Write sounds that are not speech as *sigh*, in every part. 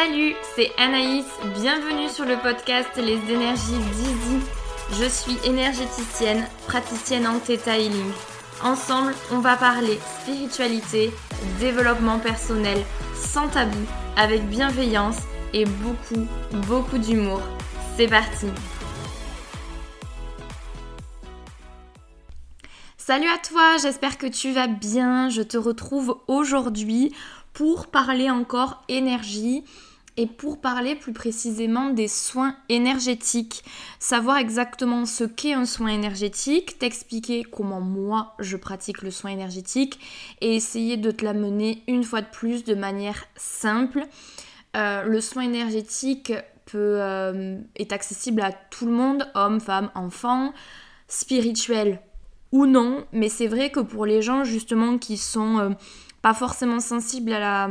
Salut, c'est Anaïs, bienvenue sur le podcast Les énergies d'Easy. Je suis énergéticienne, praticienne en Theta Healing. Ensemble, on va parler spiritualité, développement personnel, sans tabou, avec bienveillance et beaucoup, beaucoup d'humour. C'est parti Salut à toi, j'espère que tu vas bien. Je te retrouve aujourd'hui pour parler encore énergie et pour parler plus précisément des soins énergétiques, savoir exactement ce qu'est un soin énergétique, t'expliquer comment moi je pratique le soin énergétique et essayer de te l'amener une fois de plus de manière simple. Euh, le soin énergétique peut, euh, est accessible à tout le monde, hommes, femmes, enfants, spirituel ou non, mais c'est vrai que pour les gens justement qui sont euh, pas forcément sensibles à la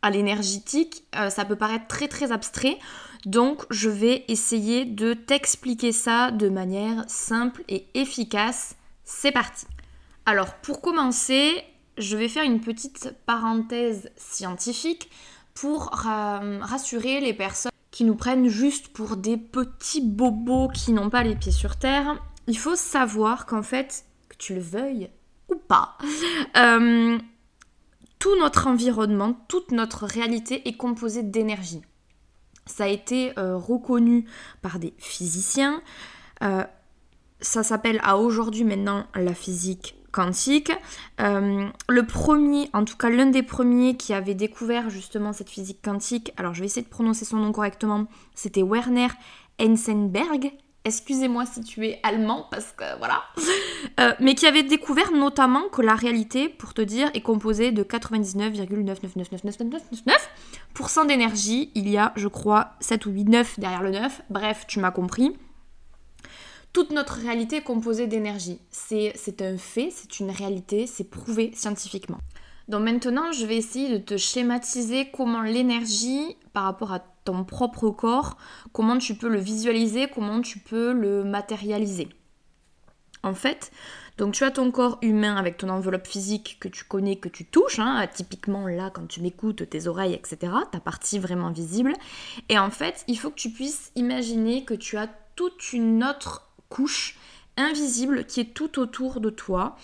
à l'énergétique, euh, ça peut paraître très très abstrait. Donc je vais essayer de t'expliquer ça de manière simple et efficace. C'est parti. Alors pour commencer, je vais faire une petite parenthèse scientifique pour rassurer les personnes qui nous prennent juste pour des petits bobos qui n'ont pas les pieds sur terre. Il faut savoir qu'en fait, que tu le veuilles ou pas, euh, tout notre environnement, toute notre réalité est composée d'énergie. Ça a été euh, reconnu par des physiciens. Euh, ça s'appelle à aujourd'hui maintenant la physique quantique. Le premier, en tout cas l'un des premiers qui avait découvert justement cette physique quantique, alors je vais essayer de prononcer son nom correctement, c'était Werner Heisenberg, excusez-moi si tu es allemand, parce que voilà, *laughs* euh, mais qui avait découvert notamment que la réalité, pour te dire, est composée de 99,9999999% d'énergie. Il y a, je crois, 7 ou 8, 9 derrière le 9. Bref, tu m'as compris. Toute notre réalité est composée d'énergie. C'est un fait, c'est une réalité, c'est prouvé scientifiquement. Donc maintenant, je vais essayer de te schématiser comment l'énergie, par rapport à ton propre corps, comment tu peux le visualiser, comment tu peux le matérialiser. En fait, donc tu as ton corps humain avec ton enveloppe physique que tu connais, que tu touches, hein, typiquement là quand tu m'écoutes, tes oreilles, etc., ta partie vraiment visible. Et en fait, il faut que tu puisses imaginer que tu as toute une autre couche invisible qui est tout autour de toi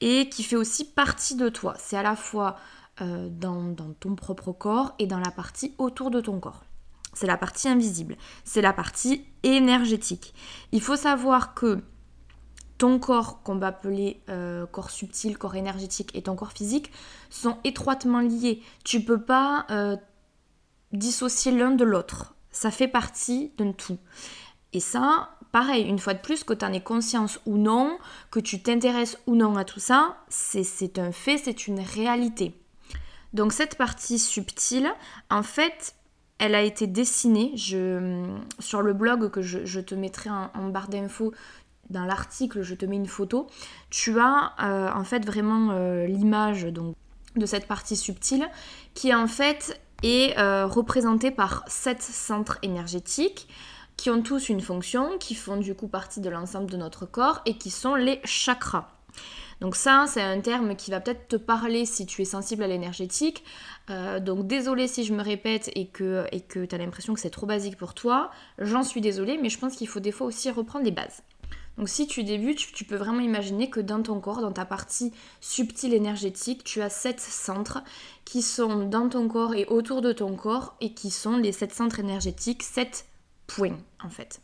et qui fait aussi partie de toi. C'est à la fois euh, dans, ton propre corps et dans la partie autour de ton corps. C'est la partie invisible, c'est la partie énergétique. Il faut savoir que ton corps, qu'on va appeler euh, corps subtil, corps énergétique et ton corps physique, sont étroitement liés. Tu peux pas euh, dissocier l'un de l'autre. Ça fait partie d'un tout. Et ça, pareil, une fois de plus, que tu en aies conscience ou non, que tu t'intéresses ou non à tout ça, c'est un fait, c'est une réalité. Donc cette partie subtile, en fait, elle a été dessinée sur le blog que je, te mettrai en, barre d'infos. Dans l'article, je te mets une photo. Tu as euh, en fait vraiment euh, l'image de cette partie subtile qui en fait est euh, représentée par sept centres énergétiques qui ont tous une fonction, qui font du coup partie de l'ensemble de notre corps et qui sont les chakras. Donc ça, c'est un terme qui va peut-être te parler si tu es sensible à l'énergétique. Euh, donc désolé si je me répète et que et tu as l'impression que c'est trop basique pour toi. J'en suis désolée, mais je pense qu'il faut des fois aussi reprendre les bases. Donc si tu débutes, tu peux vraiment imaginer que dans ton corps, dans ta partie subtile énergétique, tu as sept centres qui sont dans ton corps et autour de ton corps et qui sont les sept centres énergétiques, sept points en fait.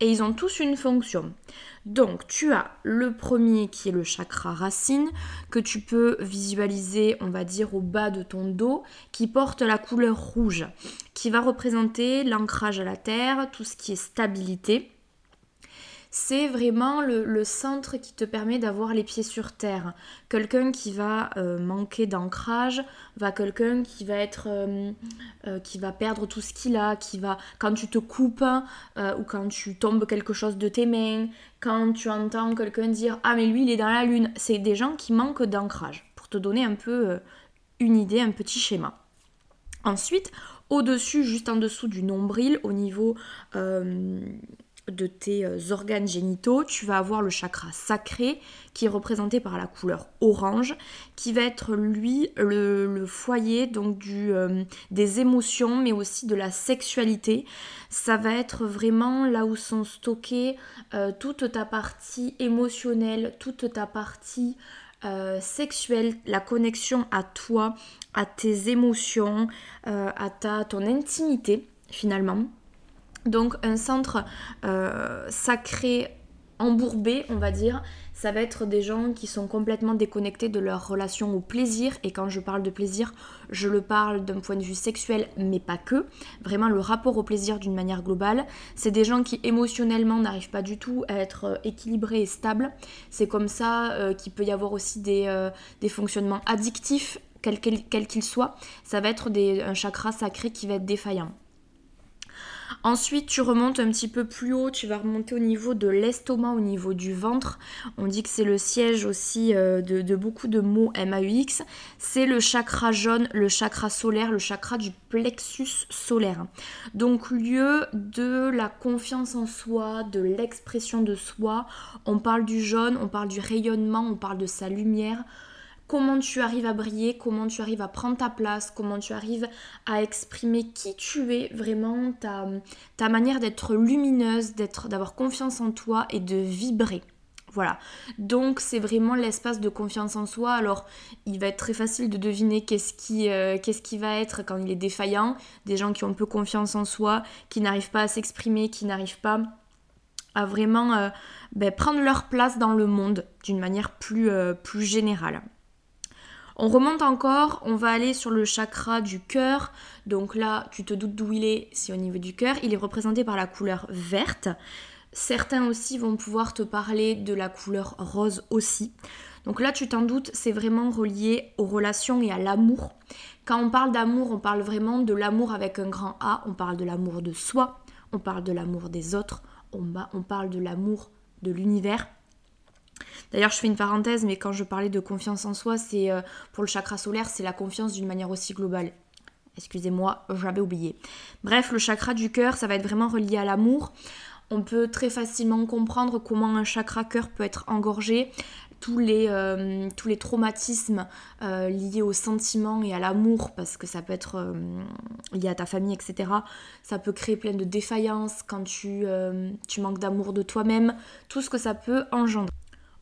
Et ils ont tous une fonction. Donc tu as le premier qui est le chakra racine, que tu peux visualiser, on va dire, au bas de ton dos, qui porte la couleur rouge, qui va représenter l'ancrage à la terre, tout ce qui est stabilité c'est vraiment le, centre qui te permet d'avoir les pieds sur terre. Quelqu'un qui va euh, manquer d'ancrage, va quelqu'un qui va être, euh, euh, qui va perdre tout ce qu'il a, qui va, quand tu te coupes ou quand tu tombes quelque chose de tes mains, quand tu entends quelqu'un dire ah mais lui il est dans la lune, c'est des gens qui manquent d'ancrage. Pour te donner un peu une idée, un petit schéma. Ensuite, au-dessus, juste en dessous du nombril, au niveau de tes euh, organes génitaux, tu vas avoir le chakra sacré qui est représenté par la couleur orange, qui va être lui le, foyer donc du, euh, des émotions, mais aussi de la sexualité. Ça va être vraiment là où sont stockées euh, toute ta partie émotionnelle, toute ta partie sexuelle, la connexion à toi, à tes émotions, à ton intimité finalement. Donc un centre euh, sacré embourbé, on va dire, ça va être des gens qui sont complètement déconnectés de leur relation au plaisir. Et quand je parle de plaisir, je le parle d'un point de vue sexuel, mais pas que. Vraiment le rapport au plaisir d'une manière globale. C'est des gens qui émotionnellement n'arrivent pas du tout à être euh, équilibrés et stables. C'est comme ça euh, qu'il peut y avoir aussi des, fonctionnements addictifs, quels qu'ils soient. Ça va être un chakra sacré qui va être défaillant. Ensuite, tu remontes un petit peu plus haut, tu vas remonter au niveau de l'estomac, au niveau du ventre. On dit que c'est le siège aussi euh, de, beaucoup de mots MAUX. C'est le chakra jaune, le chakra solaire, le chakra du plexus solaire. Donc lieu de la confiance en soi, de l'expression de soi. On parle du jaune, on parle du rayonnement, on parle de sa lumière comment tu arrives à briller, comment tu arrives à prendre ta place, comment tu arrives à exprimer qui tu es, vraiment ta, manière d'être lumineuse, d'être, d'avoir confiance en toi et de vibrer. Voilà, donc c'est vraiment l'espace de confiance en soi. Alors, il va être très facile de deviner qu'est-ce qui, euh, va être quand il est défaillant. Des gens qui ont peu confiance en soi, qui n'arrivent pas à s'exprimer, qui n'arrivent pas à vraiment euh, ben, prendre leur place dans le monde d'une manière plus, euh, plus générale. On remonte encore, on va aller sur le chakra du cœur. Donc là, tu te doutes d'où il est, c'est au niveau du cœur. Il est représenté par la couleur verte. Certains aussi vont pouvoir te parler de la couleur rose aussi. Donc là, tu t'en doutes, c'est vraiment relié aux relations et à l'amour. Quand on parle d'amour, on parle vraiment de l'amour avec un grand A. On parle de l'amour de soi, on parle de l'amour des autres, on, on parle de l'amour de l'univers. D'ailleurs, je fais une parenthèse, mais quand je parlais de confiance en soi, c'est euh, pour le chakra solaire, c'est la confiance d'une manière aussi globale. Excusez-moi, j'avais oublié. Bref, le chakra du cœur, ça va être vraiment relié à l'amour. On peut très facilement comprendre comment un chakra cœur peut être engorgé. Tous les, euh, traumatismes euh, liés au sentiment et à l'amour, parce que ça peut être lié à ta famille, etc. Ça peut créer plein de défaillances quand tu, tu manques d'amour de toi-même, tout ce que ça peut engendrer.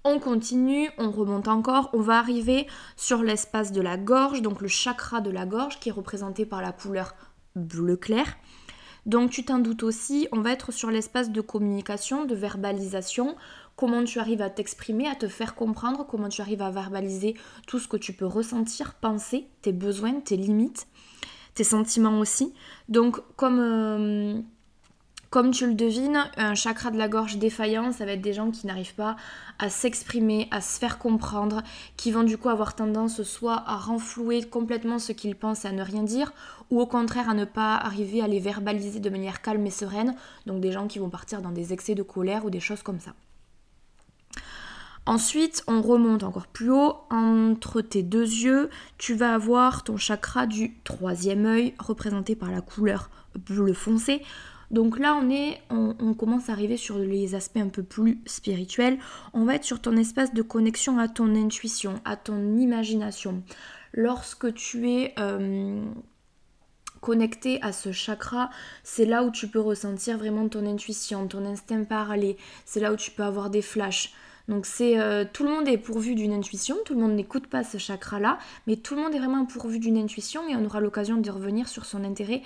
On continue, on remonte encore, on va arriver sur l'espace de la gorge, donc le chakra de la gorge qui est représenté par la couleur bleu clair. Donc tu t'en doutes aussi, on va être sur l'espace de communication, de verbalisation, comment tu arrives à t'exprimer, à te faire comprendre, comment tu arrives à verbaliser tout ce que tu peux ressentir, penser, tes besoins, tes limites, tes sentiments aussi. Donc comme... Euh, comme tu le devines, un chakra de la gorge défaillant, ça va être des gens qui n'arrivent pas à s'exprimer, à se faire comprendre, qui vont du coup avoir tendance soit à renflouer complètement ce qu'ils pensent et à ne rien dire, ou au contraire à ne pas arriver à les verbaliser de manière calme et sereine, donc des gens qui vont partir dans des excès de colère ou des choses comme ça. Ensuite, on remonte encore plus haut. Entre tes deux yeux, tu vas avoir ton chakra du troisième œil, représenté par la couleur bleu foncé. Donc là, on, est, on, commence à arriver sur les aspects un peu plus spirituels. On va être sur ton espace de connexion à ton intuition, à ton imagination. Lorsque tu es euh, connecté à ce chakra, c'est là où tu peux ressentir vraiment ton intuition, ton instinct parler. C'est là où tu peux avoir des flashs. Donc c'est euh, tout le monde est pourvu d'une intuition, tout le monde n'écoute pas ce chakra-là, mais tout le monde est vraiment pourvu d'une intuition et on aura l'occasion de revenir sur son intérêt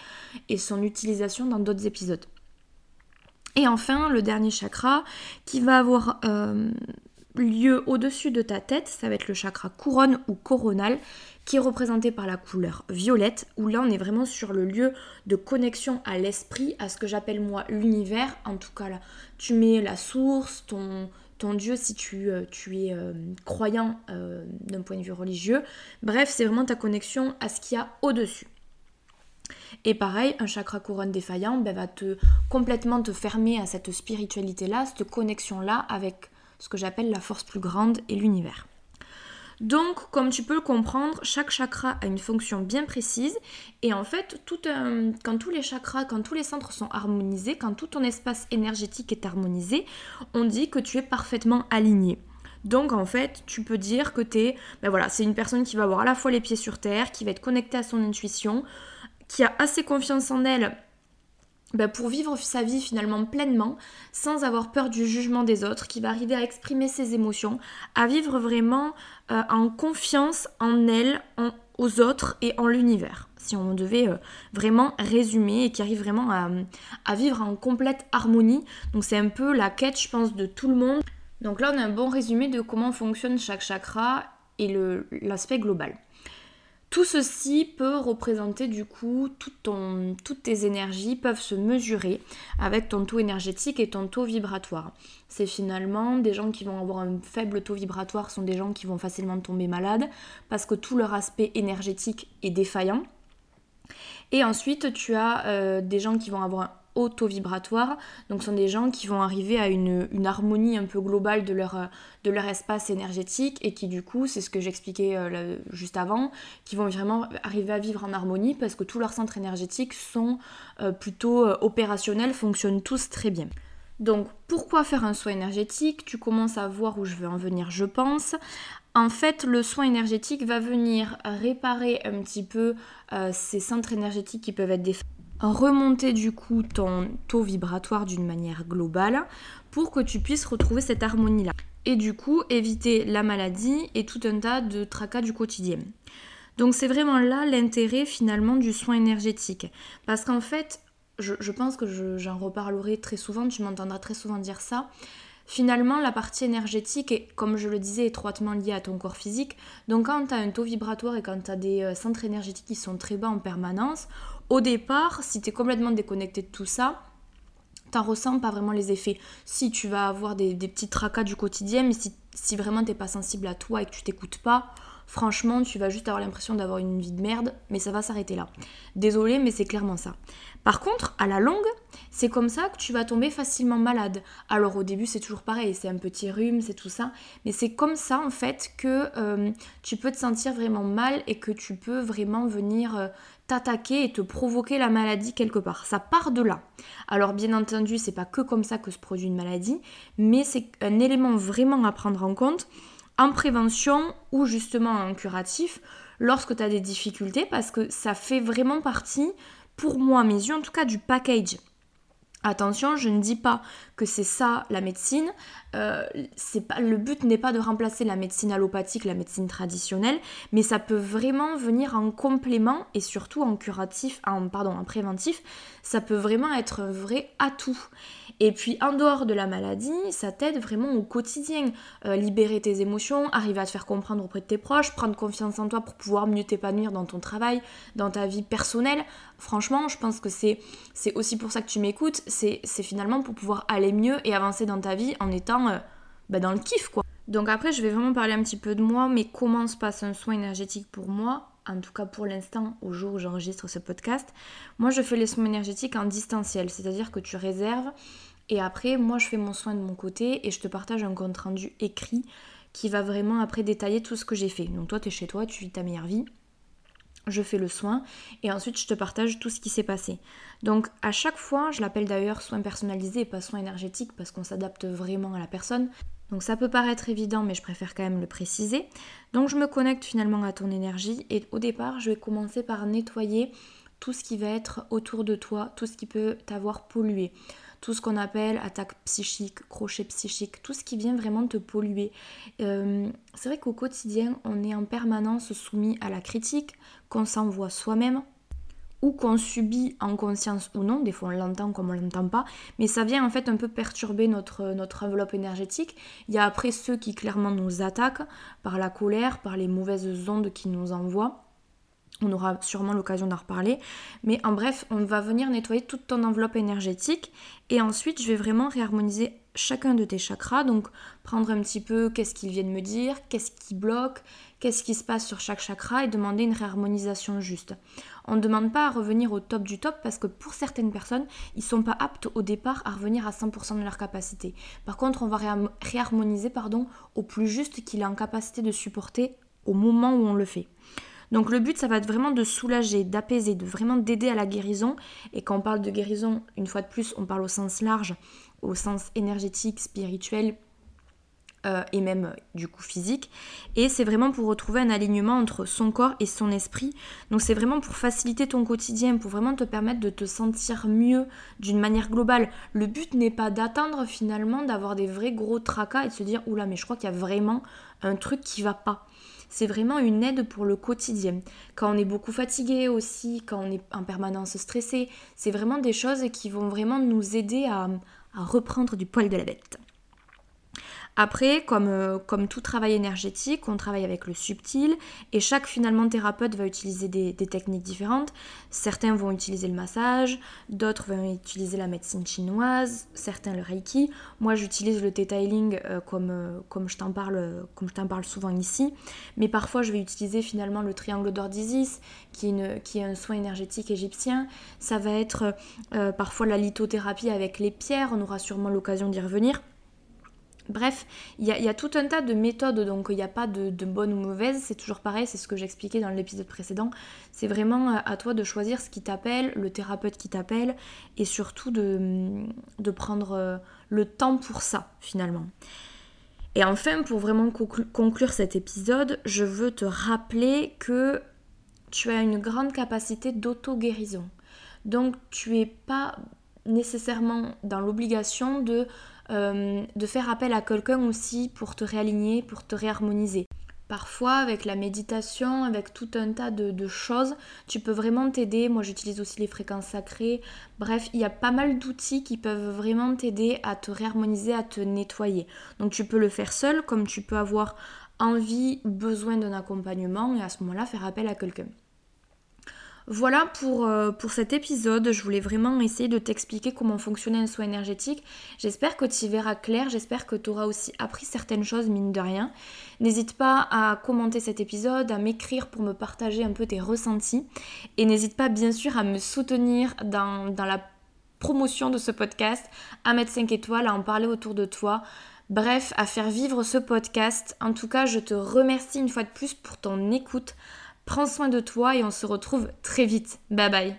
et son utilisation dans d'autres épisodes. Et enfin, le dernier chakra qui va avoir euh, lieu au-dessus de ta tête, ça va être le chakra couronne ou coronal, qui est représenté par la couleur violette, où là on est vraiment sur le lieu de connexion à l'esprit, à ce que j'appelle moi l'univers. En tout cas là, tu mets la source, ton, ton Dieu si tu, euh, es euh, croyant euh, d'un point de vue religieux. Bref, c'est vraiment ta connexion à ce qu'il y a au-dessus. Et pareil, un chakra couronne défaillant ben, va te complètement te fermer à cette spiritualité-là, cette connexion-là avec ce que j'appelle la force plus grande et l'univers. Donc, comme tu peux le comprendre, chaque chakra a une fonction bien précise. Et en fait, quand tous les chakras, quand tous les centres sont harmonisés, quand tout ton espace énergétique est harmonisé, on dit que tu es parfaitement aligné. Donc en fait, tu peux dire que tu es, ben voilà, c'est une personne qui va avoir à la fois les pieds sur terre, qui va être connectée à son intuition, qui a assez confiance en elle ben, pour vivre sa vie finalement pleinement, sans avoir peur du jugement des autres, qui va arriver à exprimer ses émotions, à vivre vraiment euh, en confiance en elle, en, aux autres et en l'univers. Si on devait euh, vraiment résumer et qui arrive vraiment à, à vivre en complète harmonie. Donc c'est un peu la quête, je pense, de tout le monde. Donc là, on a un bon résumé de comment fonctionne chaque chakra et l'aspect global. Tout ceci peut représenter du coup toutes tes énergies peuvent se mesurer avec ton taux énergétique et ton taux vibratoire. C'est finalement des gens qui vont avoir un faible taux vibratoire sont des gens qui vont facilement tomber malades parce que tout leur aspect énergétique est défaillant. Et ensuite, tu as euh, des gens qui vont avoir un auto-vibratoire. Donc, ce sont des gens qui vont arriver à une, harmonie un peu globale de leur, de leur espace énergétique et qui, du coup, c'est ce que j'expliquais euh, juste avant, qui vont vraiment arriver à vivre en harmonie parce que tous leurs centres énergétiques sont euh, plutôt euh, opérationnels, fonctionnent tous très bien. Donc, pourquoi faire un soin énergétique? Tu commences à voir où je veux en venir, je pense. En fait, le soin énergétique va venir réparer un petit peu ces centres énergétiques qui peuvent être défaillants remonter du coup ton taux vibratoire d'une manière globale pour que tu puisses retrouver cette harmonie-là. Et du coup, éviter la maladie et tout un tas de tracas du quotidien. Donc c'est vraiment là l'intérêt finalement du soin énergétique. Parce qu'en fait, je, pense que j'en reparlerai très souvent, tu m'entendras très souvent dire ça. Finalement, la partie énergétique est, comme je le disais, étroitement liée à ton corps physique. Donc quand tu as un taux vibratoire et quand tu as des euh, centres énergétiques qui sont très bas en permanence, au départ, si tu es complètement déconnecté de tout ça, t'en ressens pas vraiment les effets. Si tu vas avoir des, petits tracas du quotidien, mais si, si vraiment t'es pas sensible à toi et que tu t'écoutes pas, franchement, tu vas juste avoir l'impression d'avoir une vie de merde, mais ça va s'arrêter là. Désolée, mais c'est clairement ça. Par contre, à la longue, c'est comme ça que tu vas tomber facilement malade. Alors au début, c'est toujours pareil, c'est un petit rhume, c'est tout ça, mais c'est comme ça en fait que euh, tu peux te sentir vraiment mal et que tu peux vraiment venir euh, t'attaquer et te provoquer la maladie quelque part. Ça part de là. Alors bien entendu, c'est pas que comme ça que se produit une maladie, mais c'est un élément vraiment à prendre en compte en prévention ou justement en curatif lorsque tu as des difficultés parce que ça fait vraiment partie pour moi, mes yeux en tout cas, du package. Attention, je ne dis pas que c'est ça la médecine. Euh, pas, le but n'est pas de remplacer la médecine allopathique, la médecine traditionnelle, mais ça peut vraiment venir en complément et surtout en curatif, en, pardon, en préventif. Ça peut vraiment être un vrai atout. Et puis en dehors de la maladie, ça t'aide vraiment au quotidien. Euh, libérer tes émotions, arriver à te faire comprendre auprès de tes proches, prendre confiance en toi pour pouvoir mieux t'épanouir dans ton travail, dans ta vie personnelle. Franchement, je pense que c'est aussi pour ça que tu m'écoutes. C'est finalement pour pouvoir aller mieux et avancer dans ta vie en étant euh, bah, dans le kiff quoi. Donc après, je vais vraiment parler un petit peu de moi, mais comment se passe un soin énergétique pour moi en tout cas pour l'instant, au jour où j'enregistre ce podcast, moi je fais les soins énergétiques en distanciel, c'est-à-dire que tu réserves et après, moi, je fais mon soin de mon côté et je te partage un compte rendu écrit qui va vraiment après détailler tout ce que j'ai fait. Donc toi, tu es chez toi, tu vis ta meilleure vie. Je fais le soin et ensuite je te partage tout ce qui s'est passé. Donc à chaque fois, je l'appelle d'ailleurs soin personnalisé et pas soin énergétique parce qu'on s'adapte vraiment à la personne. Donc ça peut paraître évident, mais je préfère quand même le préciser. Donc je me connecte finalement à ton énergie et au départ, je vais commencer par nettoyer tout ce qui va être autour de toi, tout ce qui peut t'avoir pollué tout ce qu'on appelle attaque psychique, crochet psychique, tout ce qui vient vraiment te polluer. Euh, c'est vrai qu'au quotidien, on est en permanence soumis à la critique, qu'on s'envoie soi-même, ou qu'on subit en conscience ou non, des fois on l'entend comme on l'entend pas, mais ça vient en fait un peu perturber notre, notre enveloppe énergétique. Il y a après ceux qui clairement nous attaquent par la colère, par les mauvaises ondes qui nous envoient. On aura sûrement l'occasion d'en reparler. Mais en bref, on va venir nettoyer toute ton enveloppe énergétique. Et ensuite, je vais vraiment réharmoniser chacun de tes chakras. Donc, prendre un petit peu qu'est-ce qu'ils viennent me dire, qu'est-ce qui bloque, qu'est-ce qui se passe sur chaque chakra et demander une réharmonisation juste. On ne demande pas à revenir au top du top parce que pour certaines personnes, ils ne sont pas aptes au départ à revenir à 100% de leur capacité. Par contre, on va réharmoniser pardon, au plus juste qu'il est en capacité de supporter au moment où on le fait. Donc le but, ça va être vraiment de soulager, d'apaiser, de vraiment d'aider à la guérison. Et quand on parle de guérison, une fois de plus, on parle au sens large, au sens énergétique, spirituel, euh, et même du coup physique. Et c'est vraiment pour retrouver un alignement entre son corps et son esprit. Donc c'est vraiment pour faciliter ton quotidien, pour vraiment te permettre de te sentir mieux d'une manière globale. Le but n'est pas d'attendre finalement d'avoir des vrais gros tracas et de se dire oula mais je crois qu'il y a vraiment un truc qui va pas. C'est vraiment une aide pour le quotidien. Quand on est beaucoup fatigué aussi, quand on est en permanence stressé, c'est vraiment des choses qui vont vraiment nous aider à reprendre du poil de la bête. Après, comme, euh, comme tout travail énergétique, on travaille avec le subtil et chaque finalement thérapeute va utiliser des, techniques différentes. Certains vont utiliser le massage, d'autres vont utiliser la médecine chinoise, certains le reiki. Moi, j'utilise le detailing euh, comme, euh, comme je t'en parle, parle souvent ici. Mais parfois, je vais utiliser finalement le triangle d'or d'Isis, qui, qui est un soin énergétique égyptien. Ça va être parfois la lithothérapie avec les pierres. On aura sûrement l'occasion d'y revenir. Bref, il y, a tout un tas de méthodes, donc il n'y a pas de, bonne ou mauvaise, c'est toujours pareil, c'est ce que j'expliquais dans l'épisode précédent. C'est vraiment à toi de choisir ce qui t'appelle, le thérapeute qui t'appelle, et surtout de, de, prendre euh, le temps pour ça, finalement. Et enfin, pour vraiment conclure cet épisode, je veux te rappeler que tu as une grande capacité d'auto-guérison. Donc tu n'es pas nécessairement dans l'obligation de euh, de faire appel à quelqu'un aussi pour te réaligner, pour te réharmoniser. Parfois, avec la méditation, avec tout un tas de, choses, tu peux vraiment t'aider. Moi, j'utilise aussi les fréquences sacrées. Bref, il y a pas mal d'outils qui peuvent vraiment t'aider à te réharmoniser, à te nettoyer. Donc, tu peux le faire seul, comme tu peux avoir envie besoin d'un accompagnement et à ce moment-là, faire appel à quelqu'un. Voilà pour, euh, pour cet épisode. Je voulais vraiment essayer de t'expliquer comment fonctionnait un soin énergétique. J'espère que tu y verras clair. J'espère que tu auras aussi appris certaines choses, mine de rien. N'hésite pas à commenter cet épisode, à m'écrire pour me partager un peu tes ressentis. Et n'hésite pas, bien sûr, à me soutenir dans, dans la promotion de ce podcast, à mettre 5 étoiles, à en parler autour de toi. Bref, à faire vivre ce podcast. En tout cas, je te remercie une fois de plus pour ton écoute. Prends soin de toi et on se retrouve très vite. Bye bye.